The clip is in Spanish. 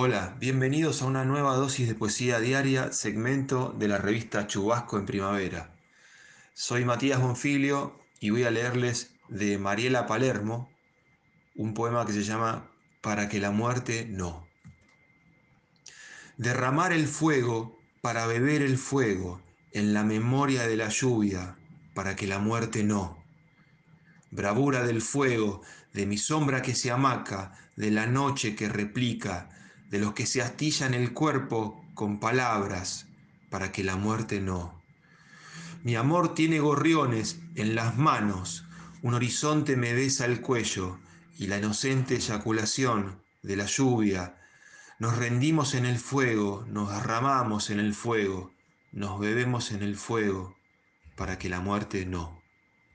Hola, bienvenidos a una nueva dosis de poesía diaria, segmento de la revista Chubasco en Primavera. Soy Matías Bonfilio y voy a leerles de Mariela Palermo un poema que se llama Para que la muerte no. Derramar el fuego para beber el fuego en la memoria de la lluvia, para que la muerte no. Bravura del fuego, de mi sombra que se amaca, de la noche que replica, de los que se astillan el cuerpo con palabras, para que la muerte no. Mi amor tiene gorriones en las manos, un horizonte me besa el cuello, y la inocente eyaculación de la lluvia. Nos rendimos en el fuego, nos derramamos en el fuego, nos bebemos en el fuego, para que la muerte no.